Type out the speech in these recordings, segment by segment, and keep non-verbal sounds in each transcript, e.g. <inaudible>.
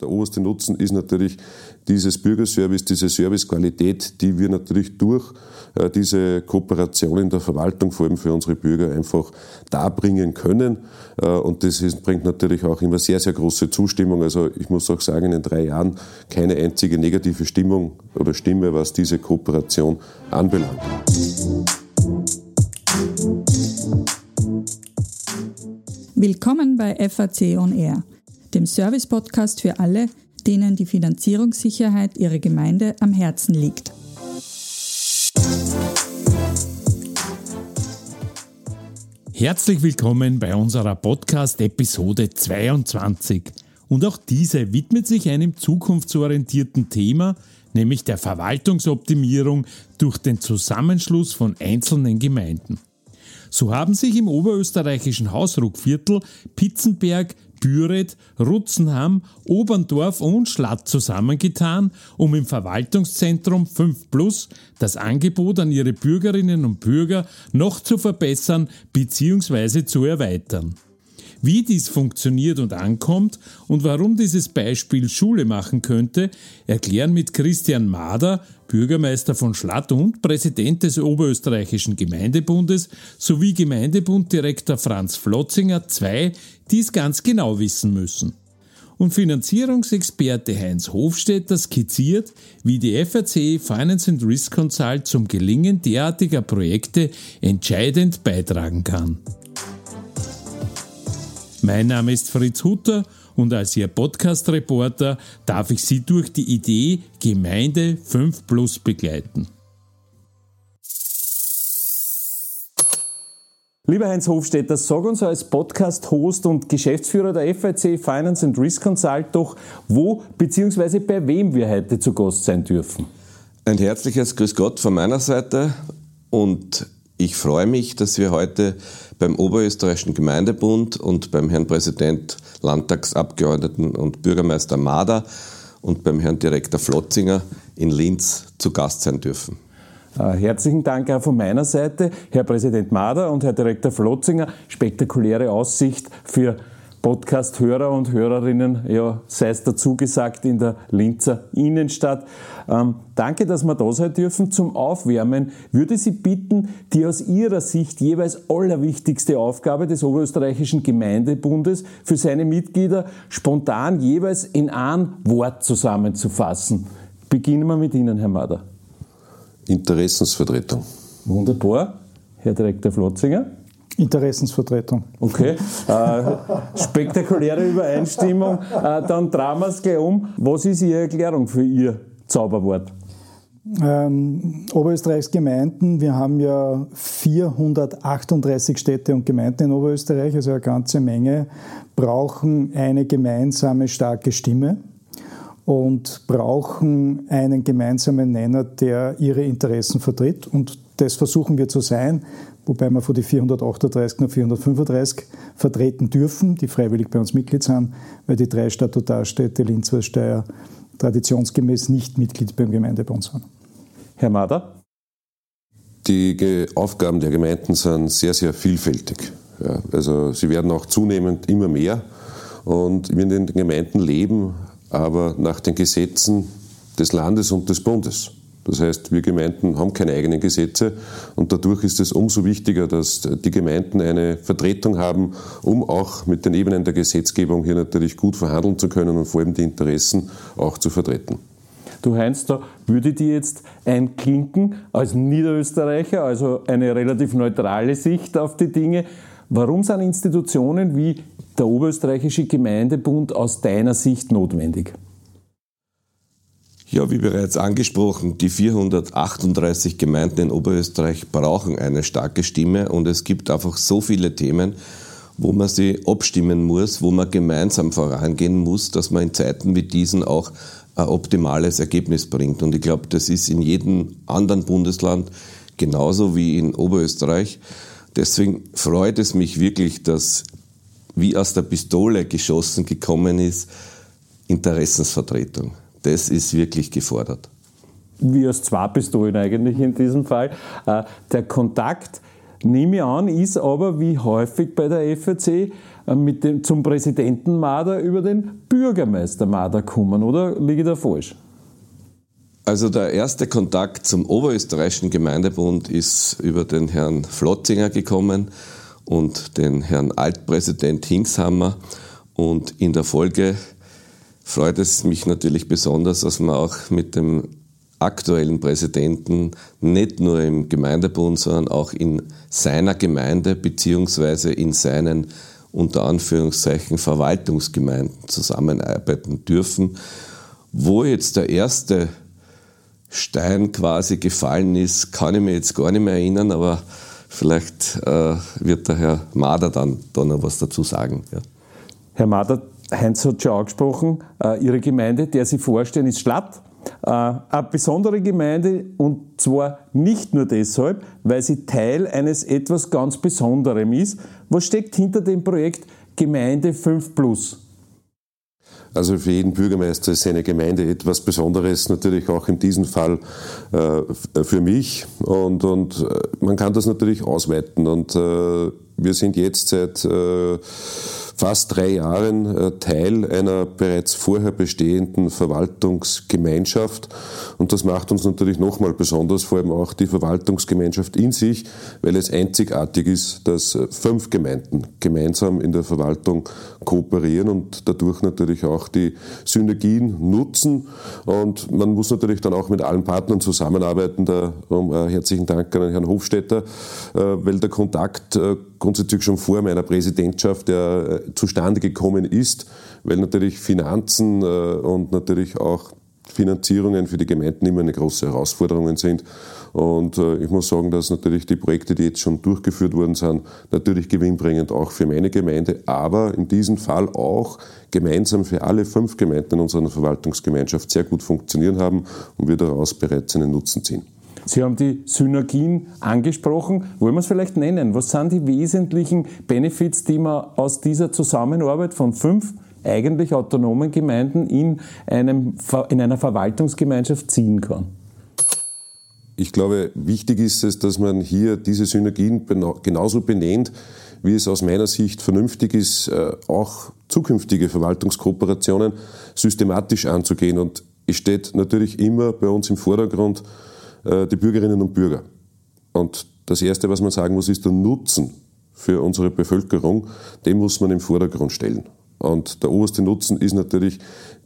Der oberste Nutzen ist natürlich dieses Bürgerservice, diese Servicequalität, die wir natürlich durch äh, diese Kooperation in der Verwaltung, vor allem für unsere Bürger, einfach darbringen können. Äh, und das bringt natürlich auch immer sehr, sehr große Zustimmung. Also ich muss auch sagen, in drei Jahren keine einzige negative Stimmung oder Stimme, was diese Kooperation anbelangt. Willkommen bei FAC On Air dem Service-Podcast für alle, denen die Finanzierungssicherheit ihrer Gemeinde am Herzen liegt. Herzlich willkommen bei unserer Podcast-Episode 22. Und auch diese widmet sich einem zukunftsorientierten Thema, nämlich der Verwaltungsoptimierung durch den Zusammenschluss von einzelnen Gemeinden. So haben sich im oberösterreichischen Hausruckviertel Pitzenberg, Büret, Rutzenham, Oberndorf und Schlatt zusammengetan, um im Verwaltungszentrum 5 Plus das Angebot an ihre Bürgerinnen und Bürger noch zu verbessern bzw. zu erweitern. Wie dies funktioniert und ankommt und warum dieses Beispiel Schule machen könnte, erklären mit Christian Mader, Bürgermeister von Schlatt und Präsident des Oberösterreichischen Gemeindebundes sowie Gemeindebunddirektor Franz Flotzinger zwei, die es ganz genau wissen müssen. Und Finanzierungsexperte Heinz Hofstetter skizziert, wie die FRC Finance and Risk Consult zum Gelingen derartiger Projekte entscheidend beitragen kann. Mein Name ist Fritz Hutter und als Ihr Podcast-Reporter darf ich Sie durch die Idee Gemeinde 5 Plus begleiten. Lieber Heinz Hofstetter, sag uns als Podcast-Host und Geschäftsführer der FIC Finance and Risk Consult doch, wo bzw. bei wem wir heute zu Gast sein dürfen. Ein herzliches Grüß Gott von meiner Seite und ich freue mich, dass wir heute beim Oberösterreichischen Gemeindebund und beim Herrn Präsident, Landtagsabgeordneten und Bürgermeister Mader und beim Herrn Direktor Flotzinger in Linz zu Gast sein dürfen. Äh, herzlichen Dank auch von meiner Seite, Herr Präsident Mader und Herr Direktor Flotzinger. Spektakuläre Aussicht für Podcast-Hörer und Hörerinnen, ja, sei es dazu gesagt, in der Linzer Innenstadt. Ähm, danke, dass wir da sein dürfen. Zum Aufwärmen würde Sie bitten, die aus Ihrer Sicht jeweils allerwichtigste Aufgabe des Oberösterreichischen Gemeindebundes für seine Mitglieder spontan jeweils in ein Wort zusammenzufassen. Beginnen wir mit Ihnen, Herr Mader. Interessensvertretung. Wunderbar. Herr Direktor Flotzinger. Interessensvertretung. Okay, äh, spektakuläre Übereinstimmung. Äh, dann drehen wir es gleich um. Was ist Ihre Erklärung für Ihr Zauberwort? Ähm, Oberösterreichs Gemeinden, wir haben ja 438 Städte und Gemeinden in Oberösterreich, also eine ganze Menge, brauchen eine gemeinsame starke Stimme und brauchen einen gemeinsamen Nenner, der ihre Interessen vertritt. Und das versuchen wir zu sein wobei wir von den 438 nur 435 vertreten dürfen, die freiwillig bei uns Mitglied sind, weil die drei Statutarstädte Linz, Steyr traditionsgemäß nicht Mitglied beim Gemeindebund sind. Herr Mader? Die Aufgaben der Gemeinden sind sehr, sehr vielfältig. Ja, also sie werden auch zunehmend immer mehr und wir in den Gemeinden leben aber nach den Gesetzen des Landes und des Bundes. Das heißt, wir Gemeinden haben keine eigenen Gesetze und dadurch ist es umso wichtiger, dass die Gemeinden eine Vertretung haben, um auch mit den Ebenen der Gesetzgebung hier natürlich gut verhandeln zu können und vor allem die Interessen auch zu vertreten. Du Heinz, da würde dir jetzt einklinken als Niederösterreicher, also eine relativ neutrale Sicht auf die Dinge. Warum sind Institutionen wie der Oberösterreichische Gemeindebund aus deiner Sicht notwendig? Ja, wie bereits angesprochen, die 438 Gemeinden in Oberösterreich brauchen eine starke Stimme und es gibt einfach so viele Themen, wo man sie abstimmen muss, wo man gemeinsam vorangehen muss, dass man in Zeiten wie diesen auch ein optimales Ergebnis bringt. Und ich glaube, das ist in jedem anderen Bundesland genauso wie in Oberösterreich. Deswegen freut es mich wirklich, dass wie aus der Pistole geschossen gekommen ist, Interessensvertretung das ist wirklich gefordert. Wie aus zwei Pistolen eigentlich in diesem Fall. Äh, der Kontakt, nehme ich an, ist aber wie häufig bei der FAC, äh, äh, mit dem, zum Präsidenten Mader über den Bürgermeister Mader kommen, oder liege ich da falsch? Also der erste Kontakt zum Oberösterreichischen Gemeindebund ist über den Herrn Flotzinger gekommen und den Herrn Altpräsident Hingshammer. Und in der Folge freut es mich natürlich besonders, dass man auch mit dem aktuellen Präsidenten nicht nur im Gemeindebund, sondern auch in seiner Gemeinde beziehungsweise in seinen unter Anführungszeichen Verwaltungsgemeinden zusammenarbeiten dürfen, wo jetzt der erste Stein quasi gefallen ist, kann ich mir jetzt gar nicht mehr erinnern, aber vielleicht äh, wird der Herr Mader dann da noch was dazu sagen. Ja. Herr Mader, Heinz hat schon angesprochen, äh, Ihre Gemeinde, der Sie vorstellen, ist Schlatt. Äh, eine besondere Gemeinde und zwar nicht nur deshalb, weil sie Teil eines etwas ganz Besonderem ist. Was steckt hinter dem Projekt Gemeinde 5 Plus? Also für jeden Bürgermeister ist seine Gemeinde etwas Besonderes, natürlich auch in diesem Fall äh, für mich. Und, und äh, man kann das natürlich ausweiten. Und äh, wir sind jetzt seit äh, fast drei Jahren äh, Teil einer bereits vorher bestehenden Verwaltungsgemeinschaft. Und das macht uns natürlich nochmal besonders, vor allem auch die Verwaltungsgemeinschaft in sich, weil es einzigartig ist, dass äh, fünf Gemeinden gemeinsam in der Verwaltung kooperieren und dadurch natürlich auch die Synergien nutzen. Und man muss natürlich dann auch mit allen Partnern zusammenarbeiten. Da um, äh, herzlichen Dank an Herrn Hofstetter, äh, weil der Kontakt äh, grundsätzlich schon vor meiner Präsidentschaft der äh, zustande gekommen ist, weil natürlich Finanzen äh, und natürlich auch Finanzierungen für die Gemeinden immer eine große Herausforderung sind. Und äh, ich muss sagen, dass natürlich die Projekte, die jetzt schon durchgeführt worden sind, natürlich gewinnbringend auch für meine Gemeinde, aber in diesem Fall auch gemeinsam für alle fünf Gemeinden in unserer Verwaltungsgemeinschaft sehr gut funktionieren haben und wir daraus bereits einen Nutzen ziehen. Sie haben die Synergien angesprochen. Wollen wir es vielleicht nennen? Was sind die wesentlichen Benefits, die man aus dieser Zusammenarbeit von fünf eigentlich autonomen Gemeinden in, einem, in einer Verwaltungsgemeinschaft ziehen kann? Ich glaube, wichtig ist es, dass man hier diese Synergien genauso benennt, wie es aus meiner Sicht vernünftig ist, äh, auch zukünftige Verwaltungskooperationen systematisch anzugehen. Und es steht natürlich immer bei uns im Vordergrund die Bürgerinnen und Bürger. Und das Erste, was man sagen muss, ist der Nutzen für unsere Bevölkerung. Den muss man im Vordergrund stellen. Und der oberste Nutzen ist natürlich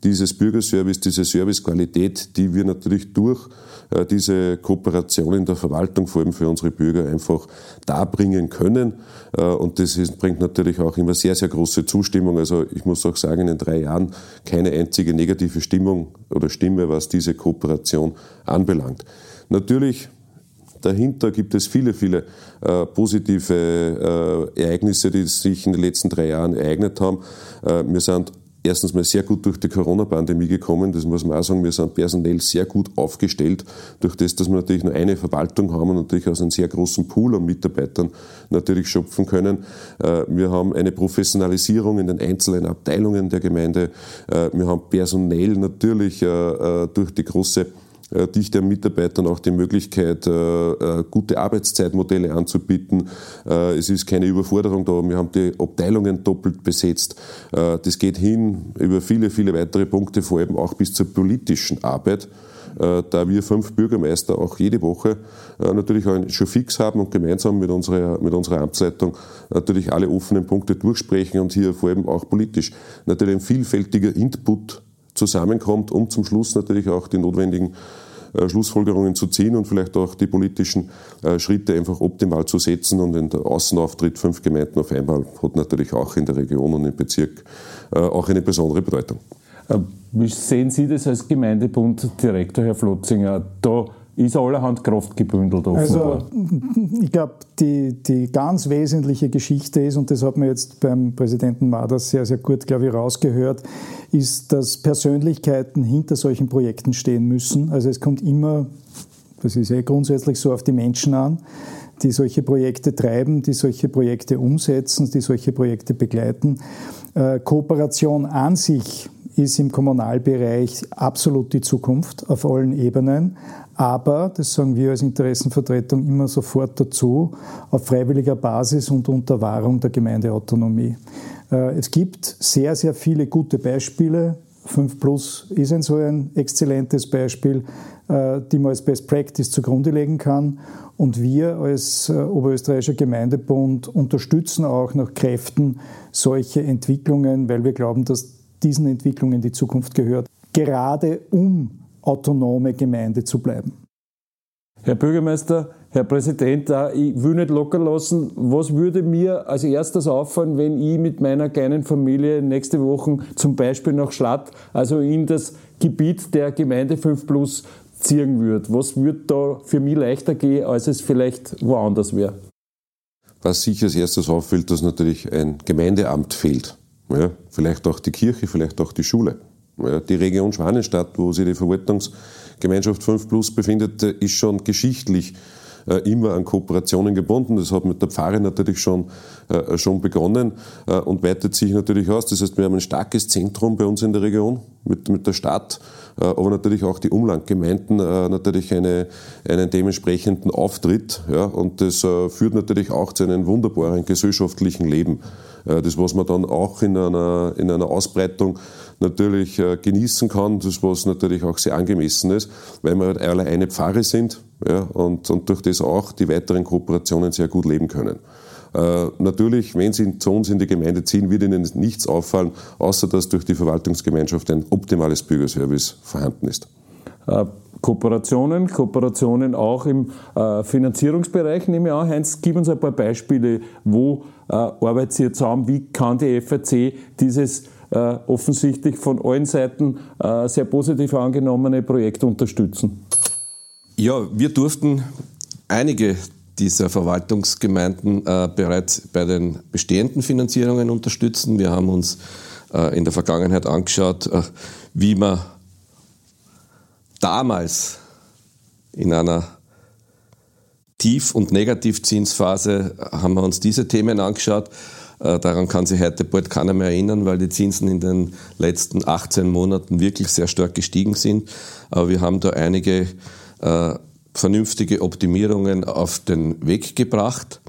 dieses Bürgerservice, diese Servicequalität, die wir natürlich durch äh, diese Kooperation in der Verwaltung, vor allem für unsere Bürger, einfach darbringen können. Äh, und das bringt natürlich auch immer sehr, sehr große Zustimmung. Also ich muss auch sagen, in drei Jahren keine einzige negative Stimmung oder Stimme, was diese Kooperation anbelangt. Natürlich dahinter gibt es viele, viele äh, positive äh, Ereignisse, die sich in den letzten drei Jahren ereignet haben. Äh, wir sind erstens mal sehr gut durch die Corona-Pandemie gekommen. Das muss man auch sagen. Wir sind personell sehr gut aufgestellt. Durch das, dass wir natürlich nur eine Verwaltung haben und natürlich aus einem sehr großen Pool an Mitarbeitern natürlich schöpfen können. Äh, wir haben eine Professionalisierung in den einzelnen Abteilungen der Gemeinde. Äh, wir haben personell natürlich äh, durch die große äh, Dichte an Mitarbeitern auch die Möglichkeit, äh, äh, gute Arbeitszeitmodelle anzubieten. Es ist keine Überforderung da. Wir haben die Abteilungen doppelt besetzt. Das geht hin über viele, viele weitere Punkte, vor allem auch bis zur politischen Arbeit da wir fünf Bürgermeister auch jede Woche natürlich schon fix haben und gemeinsam mit unserer, mit unserer Amtsleitung natürlich alle offenen Punkte durchsprechen und hier vor allem auch politisch natürlich ein vielfältiger Input zusammenkommt, um zum Schluss natürlich auch die notwendigen äh, Schlussfolgerungen zu ziehen und vielleicht auch die politischen äh, Schritte einfach optimal zu setzen. Und in der Außenauftritt fünf Gemeinden auf einmal hat natürlich auch in der Region und im Bezirk äh, auch eine besondere Bedeutung. Wie sehen Sie das als Gemeindebunddirektor, Herr Flotzinger? Da ist allerhand Kraft gebündelt offenbar. Also ich glaube, die, die ganz wesentliche Geschichte ist, und das hat man jetzt beim Präsidenten Maders sehr, sehr gut, glaube ich, rausgehört, ist, dass Persönlichkeiten hinter solchen Projekten stehen müssen. Also es kommt immer, das ist eh grundsätzlich so, auf die Menschen an. die solche Projekte treiben, die solche Projekte umsetzen, die solche Projekte begleiten. Äh, Kooperation an sich ist im Kommunalbereich absolut die Zukunft auf allen Ebenen. Aber, das sagen wir als Interessenvertretung immer sofort dazu, auf freiwilliger Basis und unter Wahrung der Gemeindeautonomie. Äh, es gibt sehr, sehr viele gute Beispiele. 5 Plus ist ein so ein exzellentes Beispiel, äh, die man als Best Practice zugrunde legen kann. Und wir als äh, Oberösterreichischer Gemeindebund unterstützen auch nach Kräften solche Entwicklungen, weil wir glauben, dass diesen Entwicklungen die Zukunft gehört, gerade um autonome Gemeinde zu bleiben. Herr Bürgermeister, Herr Präsident, ich will nicht locker lassen. Was würde mir als erstes auffallen, wenn ich mit meiner kleinen Familie nächste Woche zum Beispiel nach Schlatt, also in das Gebiet der Gemeinde 5 Plus ziehen würde? Was würde da für mich leichter gehen, als es vielleicht woanders wäre? Was sicher als erstes auffällt, dass natürlich ein Gemeindeamt fehlt. Ja, vielleicht auch die Kirche, vielleicht auch die Schule. Die Region Schwanenstadt, wo sich die Verwaltungsgemeinschaft 5 Plus befindet, ist schon geschichtlich äh, immer an Kooperationen gebunden. Das hat mit der Pfarre natürlich schon, äh, schon begonnen äh, und weitet sich natürlich aus. Das heißt, wir haben ein starkes Zentrum bei uns in der Region mit, mit der Stadt, aber natürlich auch die Umlandgemeinden natürlich eine, einen dementsprechenden Auftritt. Ja, und das führt natürlich auch zu einem wunderbaren gesellschaftlichen Leben. Das, was man dann auch in einer, in einer Ausbreitung natürlich genießen kann, das, was natürlich auch sehr angemessen ist, weil wir halt alle eine Pfarre sind ja, und, und durch das auch die weiteren Kooperationen sehr gut leben können. Äh, natürlich, wenn Sie zu uns in die Gemeinde ziehen, wird Ihnen nichts auffallen, außer dass durch die Verwaltungsgemeinschaft ein optimales Bürgerservice vorhanden ist. Äh, Kooperationen, Kooperationen auch im äh, Finanzierungsbereich, nehme ich an. Heinz, gib uns ein paar Beispiele, wo äh, arbeitet ihr zusammen, wie kann die FAC dieses äh, offensichtlich von allen Seiten äh, sehr positiv angenommene Projekt unterstützen? Ja, wir durften einige dieser Verwaltungsgemeinden äh, bereits bei den bestehenden Finanzierungen unterstützen. Wir haben uns äh, in der Vergangenheit angeschaut, äh, wie man damals in einer Tief- und Negativzinsphase haben wir uns diese Themen angeschaut. Äh, daran kann sich heute bald keiner mehr erinnern, weil die Zinsen in den letzten 18 Monaten wirklich sehr stark gestiegen sind. Aber wir haben da einige äh, vernünftige Optimierungen auf den Weg gebracht.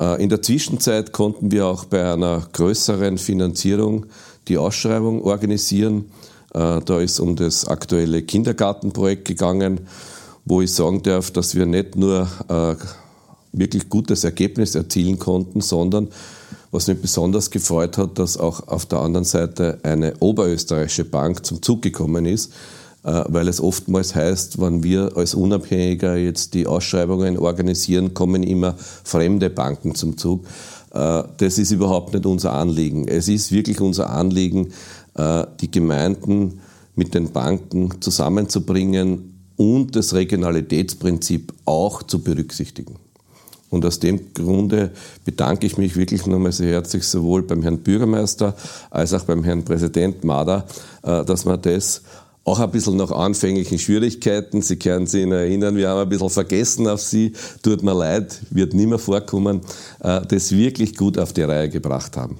Äh, in der Zwischenzeit konnten wir auch bei einer größeren Finanzierung die Ausschreibung organisieren. Äh, da ist um das aktuelle Kindergartenprojekt gegangen, wo ich sagen darf, dass wir nicht nur wirklich gutes Ergebnis erzielen konnten, sondern was mich besonders gefreut hat, dass auch auf der anderen Seite eine oberösterreichische Bank zum Zug gekommen ist, äh, weil es oftmals heißt, wenn wir als Unabhängiger jetzt die Ausschreibungen organisieren, kommen immer fremde Banken zum Zug. Äh, das ist überhaupt nicht unser Anliegen. Es ist wirklich unser Anliegen, äh, die Gemeinden mit den Banken zusammenzubringen und das Regionalitätsprinzip auch zu berücksichtigen. Und aus dem Grunde bedanke ich mich wirklich nochmal sehr herzlich sowohl beim Herrn Bürgermeister als auch beim Herrn Präsident Mader, dass wir das auch ein bisschen nach anfänglichen Schwierigkeiten. Sie können sich erinnern, wir haben ein bisschen vergessen auf Sie. Tut mir leid, wird nicht mehr vorkommen, äh, das wirklich gut auf die Reihe gebracht haben.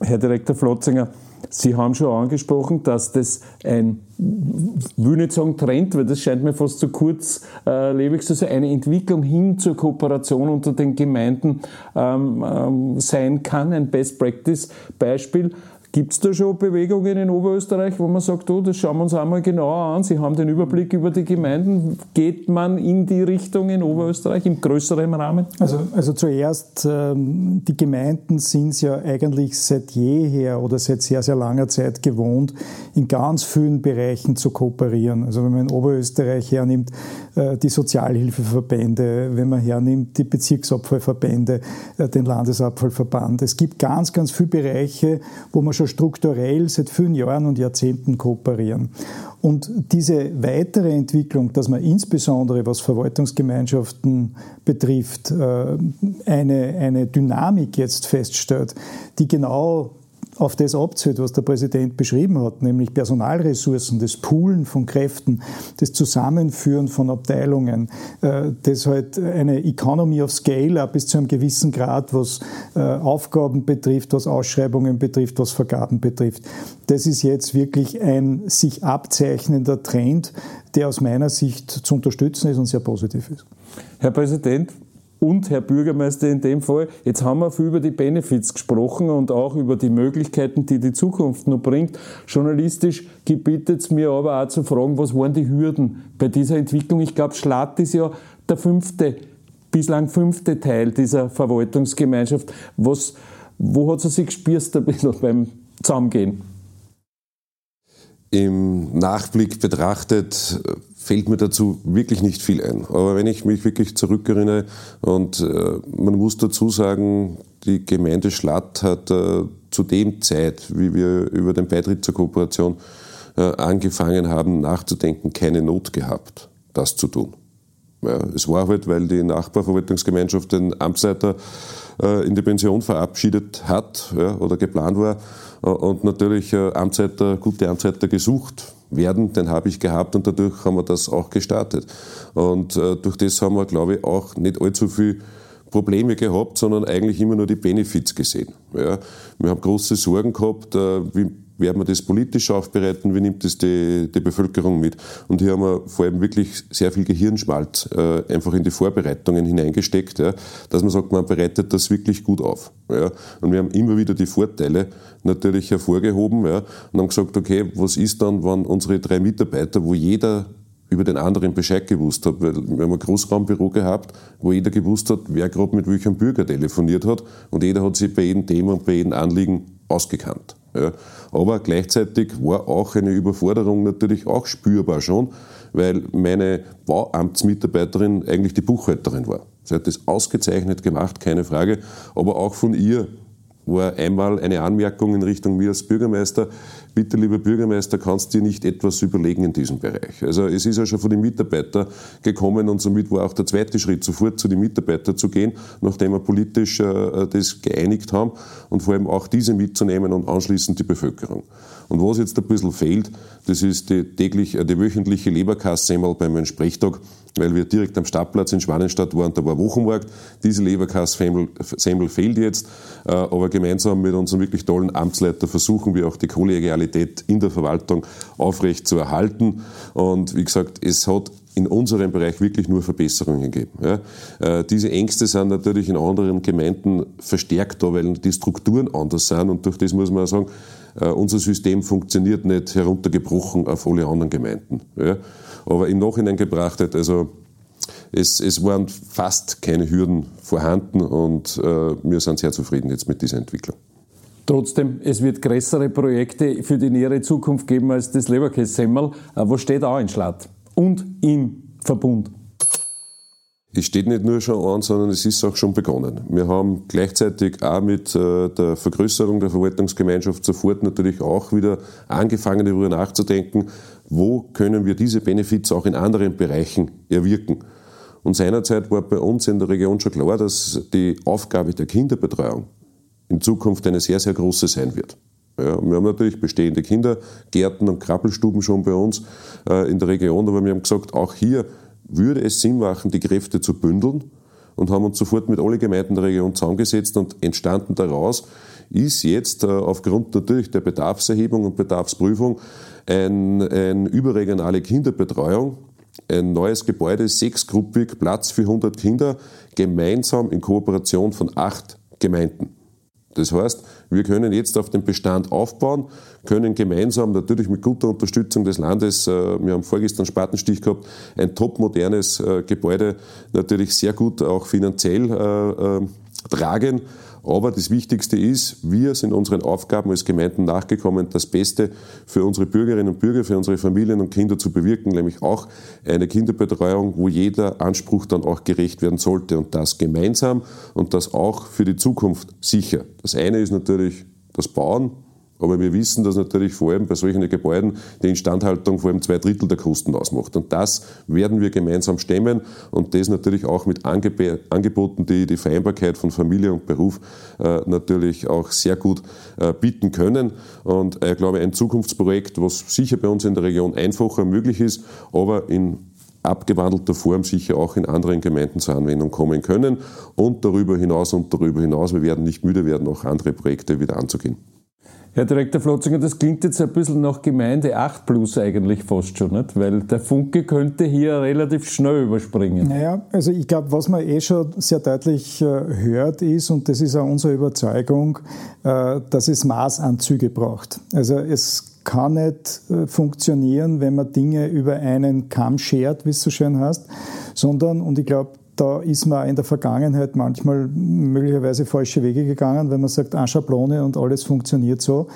Herr Direktor Flotzinger, Sie haben schon angesprochen, dass das ein, will nicht sagen Trend, weil das scheint mir fast zu kurzlebig zu sein, eine Entwicklung hin zur Kooperation unter den Gemeinden ähm, ähm, sein kann, ein Best-Practice-Beispiel. Gibt es da schon Bewegungen in Oberösterreich, wo man sagt, oh, das schauen wir uns einmal genauer an, Sie haben den Überblick über die Gemeinden. Geht man in die Richtung in Oberösterreich im größeren Rahmen? Also, also zuerst, ähm, die Gemeinden sind es ja eigentlich seit jeher oder seit sehr, sehr langer Zeit gewohnt, in ganz vielen Bereichen zu kooperieren. Also wenn man in Oberösterreich hernimmt, äh, die Sozialhilfeverbände, wenn man hernimmt, die Bezirksabfallverbände, äh, den Landesabfallverband. Es gibt ganz, ganz viele Bereiche, wo man schon strukturell seit vielen Jahren und Jahrzehnten kooperieren. Und diese weitere Entwicklung, dass man insbesondere was Verwaltungsgemeinschaften betrifft, äh, eine, eine Dynamik jetzt feststellt, die genau auf das abzählt, was der Präsident beschrieben hat, nämlich Personalressourcen, das Poolen von Kräften, das Zusammenführen von Abteilungen, äh, das halt eine Economy of Scale ab bis zu einem gewissen Grad, was äh, Aufgaben betrifft, was Ausschreibungen betrifft, was Vergaben betrifft. Das ist jetzt wirklich ein sich abzeichnender Trend, der aus meiner Sicht zu unterstützen ist und sehr positiv ist. Herr Präsident, und Herr Bürgermeister in dem Fall. Jetzt haben wir viel über die Benefits gesprochen und auch über die Möglichkeiten, die die Zukunft noch bringt. Journalistisch gebietet es mir aber auch zu fragen, was waren die Hürden bei dieser Entwicklung? Ich glaube, Schlatt ist ja der fünfte, bislang fünfte Teil dieser Verwaltungsgemeinschaft. Was, wo hat sie sich gespürst ein bisschen <laughs> beim Zusammengehen? Im Nachblick betrachtet fällt mir dazu wirklich nicht viel ein. Aber wenn ich mich wirklich zurückerinnere und äh, man muss dazu sagen, die Gemeinde Schlatt hat äh, zu dem Zeit, wie wir über den Beitritt zur Kooperation äh, angefangen haben nachzudenken, keine Not gehabt, das zu tun. Ja, es war halt, weil die Nachbarverwaltungsgemeinschaft den Amtsleiter äh, in die Pension verabschiedet hat ja, oder geplant war äh, und natürlich äh, Amtsleiter, gute Amtsleiter gesucht werden, den habe ich gehabt und dadurch haben wir das auch gestartet. Und äh, durch das haben wir, glaube ich, auch nicht allzu viel Probleme gehabt, sondern eigentlich immer nur die Benefits gesehen. Ja, wir haben große Sorgen gehabt, äh, wie werden wir das politisch aufbereiten, wie nimmt das die, die Bevölkerung mit. Und hier haben wir vor allem wirklich sehr viel Gehirnschmalz äh, einfach in die Vorbereitungen hineingesteckt, ja, dass man sagt, man bereitet das wirklich gut auf. Ja. Und wir haben immer wieder die Vorteile natürlich hervorgehoben ja, und haben gesagt, okay, was ist dann, wenn unsere drei Mitarbeiter, wo jeder über den anderen Bescheid gewusst hat, weil wir haben ein Großraumbüro gehabt, wo jeder gewusst hat, wer gerade mit welchem Bürger telefoniert hat und jeder hat sich bei jedem Thema und bei jedem Anliegen ausgekannt. Ja. Aber gleichzeitig war auch eine Überforderung natürlich auch spürbar schon, weil meine Bauamtsmitarbeiterin eigentlich die Buchhalterin war. Sie hat das ausgezeichnet gemacht, keine Frage, aber auch von ihr war einmal eine Anmerkung in Richtung mir als Bürgermeister, bitte lieber Bürgermeister, kannst du dir nicht etwas überlegen in diesem Bereich? Also es ist ja schon von den Mitarbeitern gekommen und somit war auch der zweite Schritt, sofort zu den Mitarbeitern zu gehen, nachdem wir politisch äh, das geeinigt haben und vor allem auch diese mitzunehmen und anschließend die Bevölkerung. Und was jetzt ein bisschen fehlt, das ist die täglich, äh, die wöchentliche Leberkasse einmal meinem Sprechtag, weil wir direkt am Stadtplatz in Schwanenstadt waren, da war Wochenmarkt. Diese Leberkass-Semmel fehlt jetzt, äh, aber gemeinsam mit unserem wirklich tollen Amtsleiter versuchen wir auch die Kollegialität in der Verwaltung aufrecht zu erhalten. Und wie gesagt, es hat in unserem Bereich wirklich nur Verbesserungen gegeben. Ja. Äh, diese Ängste sind natürlich in anderen Gemeinden verstärkt da, weil die Strukturen anders sind und durch das muss man auch sagen, äh, unser System funktioniert nicht heruntergebrochen auf alle anderen Gemeinden. Ja. Aber im Nachhinein gebrachtet, also es, es waren fast keine Hürden vorhanden und äh, wir sind sehr zufrieden jetzt mit dieser Entwicklung. Trotzdem, es wird größere Projekte für die nähere Zukunft geben als das Leberkässemmel. Äh, was steht auch in Schlatt und im Verbund? Es steht nicht nur schon an, sondern es ist auch schon begonnen. Wir haben gleichzeitig auch mit äh, der Vergrößerung der Verwaltungsgemeinschaft sofort natürlich auch wieder angefangen, darüber nachzudenken, wo können wir diese Benefits auch in anderen Bereichen erwirken. Und seinerzeit war bei uns in der Region schon klar, dass die Aufgabe der Kinderbetreuung in Zukunft eine sehr, sehr große sein wird. Ja, wir haben natürlich bestehende Kindergärten und Krabbelstuben schon bei uns äh, in der Region, aber wir haben gesagt, auch hier würde es Sinn machen, die Kräfte zu bündeln und haben uns sofort mit allen Gemeinden der Region zusammengesetzt und entstanden daraus ist jetzt äh, aufgrund natürlich der Bedarfserhebung und Bedarfsprüfung ein, ein überregionale Kinderbetreuung, ein neues Gebäude, sechsgruppig, Platz für 100 Kinder, gemeinsam in Kooperation von acht Gemeinden. Das heißt, wir können jetzt auf den Bestand aufbauen, können gemeinsam natürlich mit guter Unterstützung des Landes, äh, wir haben vorgestern Spatenstich gehabt, ein topmodernes äh, Gebäude natürlich sehr gut auch finanziell äh, tragen aber das Wichtigste ist, wir sind unseren Aufgaben als Gemeinden nachgekommen, das Beste für unsere Bürgerinnen und Bürger, für unsere Familien und Kinder zu bewirken, nämlich auch eine Kinderbetreuung, wo jeder Anspruch dann auch gerecht werden sollte und das gemeinsam und das auch für die Zukunft sicher. Das eine ist natürlich das Bauen, Aber wir wissen, dass natürlich vor allem bei solchen Gebäuden die Instandhaltung vor allem zwei Drittel der Kosten ausmacht. Und das werden wir gemeinsam stemmen und das natürlich auch mit Angeboten, die die Vereinbarkeit von Familie und Beruf äh, natürlich auch sehr gut äh, bieten können. Und ich glaube, ein Zukunftsprojekt, was sicher bei uns in der Region einfacher möglich ist, aber in abgewandelter Form sicher auch in anderen Gemeinden zur Anwendung kommen können und darüber hinaus und darüber hinaus, wir werden nicht müde werden, auch andere Projekte wieder anzugehen. Herr Direktor Flotzinger, das klingt jetzt ein bisschen nach Gemeinde 8 plus eigentlich fast schon, nicht? weil der Funke könnte hier relativ schnell überspringen. Naja, also ich glaube, was man eh schon sehr deutlich äh, hört ist, und das ist auch unsere Überzeugung, äh, dass es Maßanzüge braucht. Also es kann nicht äh, funktionieren, wenn man Dinge über einen Kamm schert, wie es so schön heißt, sondern, und ich glaube, da ist man in der Vergangenheit manchmal möglicherweise falsche Wege gegangen, wenn man sagt, eine Schablone und alles funktioniert so.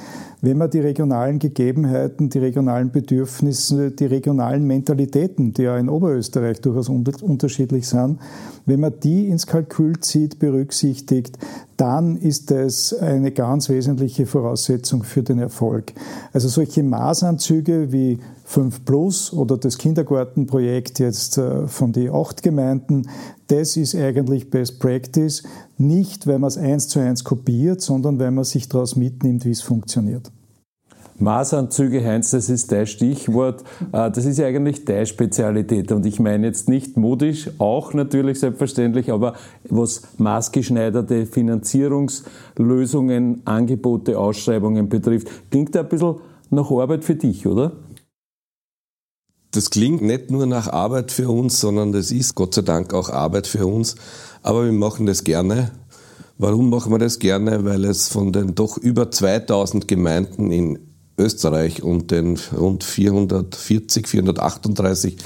Wenn man die regionalen Gegebenheiten, die regionalen Bedürfnisse, die regionalen Mentalitäten, die ja in Oberösterreich durchaus unterschiedlich sind, wenn man die ins Kalkül zieht, berücksichtigt, dann ist das eine ganz wesentliche Voraussetzung für den Erfolg. Also solche Maßanzüge wie 5 Plus oder das Kindergartenprojekt jetzt äh, von den acht Gemeinden, das ist eigentlich Best Practice. Nicht, weil man es eins zu eins kopiert, sondern weil man sich daraus mitnimmt, wie es funktioniert. Maßanzüge, Heinz, das ist dein Stichwort. Äh, das ist ja eigentlich deine Spezialität. Und ich meine jetzt nicht modisch, auch natürlich selbstverständlich, aber was maßgeschneiderte Finanzierungslösungen, Angebote, Ausschreibungen betrifft, klingt da ein bisschen nach Arbeit für dich, oder? Das klingt nicht nur nach Arbeit für uns, sondern das ist Gott sei Dank auch Arbeit für uns. Aber wir machen das gerne. Warum machen wir das gerne? Weil es von den doch über 2000 Gemeinden in Österreich und den rund 440, 438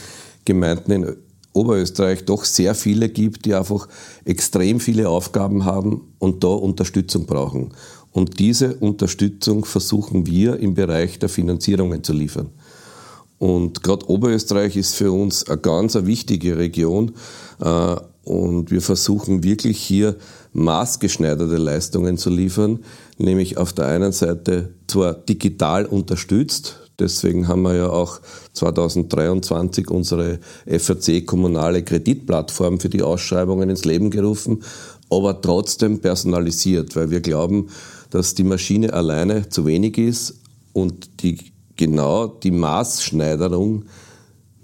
Gemeinden in Oberösterreich doch sehr viele gibt, die einfach extrem viele Aufgaben haben und da Unterstützung brauchen. Und diese Unterstützung versuchen wir im Bereich der Finanzierungen zu liefern. Und gerade Oberösterreich ist für uns eine ganz wichtige Region. Äh, und wir versuchen wirklich hier maßgeschneiderte Leistungen zu liefern, nämlich auf der einen Seite zwar digital unterstützt, deswegen haben wir ja auch 2023 unsere FRC kommunale Kreditplattform für die Ausschreibungen ins Leben gerufen, aber trotzdem personalisiert, weil wir glauben, dass die Maschine alleine zu wenig ist und die genau die Maßschneiderung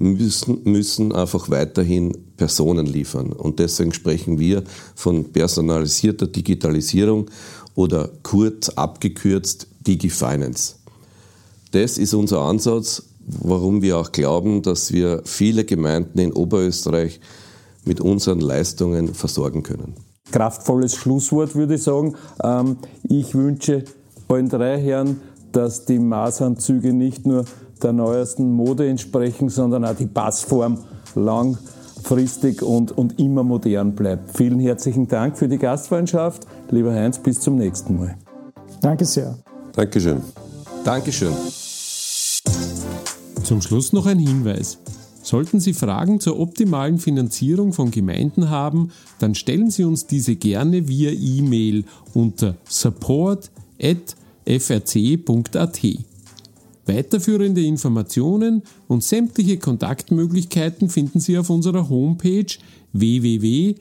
müssen, müssen einfach weiterhin Personen liefern. Und deswegen sprechen wir von personalisierter Digitalisierung oder kurz abgekürzt DigiFinance. Das ist unser Ansatz, warum wir auch glauben, dass wir viele Gemeinden in Oberösterreich mit unseren Leistungen versorgen können. Kraftvolles Schlusswort würde ich sagen. Ähm, ich wünsche allen drei Herren, dass die Maßanzüge nicht nur der neuesten Mode entsprechen, sondern auch die Passform langfristig und, und immer modern bleibt. Vielen herzlichen Dank für die Gastfreundschaft. Lieber Heinz, bis zum nächsten Mal. Danke sehr. Dankeschön. Dankeschön. Zum Schluss noch ein Hinweis. Sollten Sie Fragen zur optimalen Finanzierung von Gemeinden haben, dann stellen Sie uns diese gerne via E-Mail unter support.frc.at. Weiterführende Informationen und sämtliche Kontaktmöglichkeiten finden Sie auf unserer Homepage www.frc.at.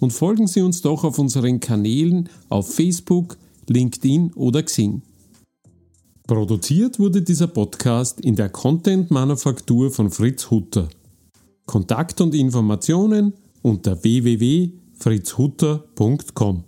Und folgen Sie uns doch auf unseren Kanälen auf Facebook, LinkedIn oder Xing. Produziert wurde dieser Podcast in der Content-Manufaktur von Fritz Hutter. Kontakt und Informationen unter www.fritzhutter.com.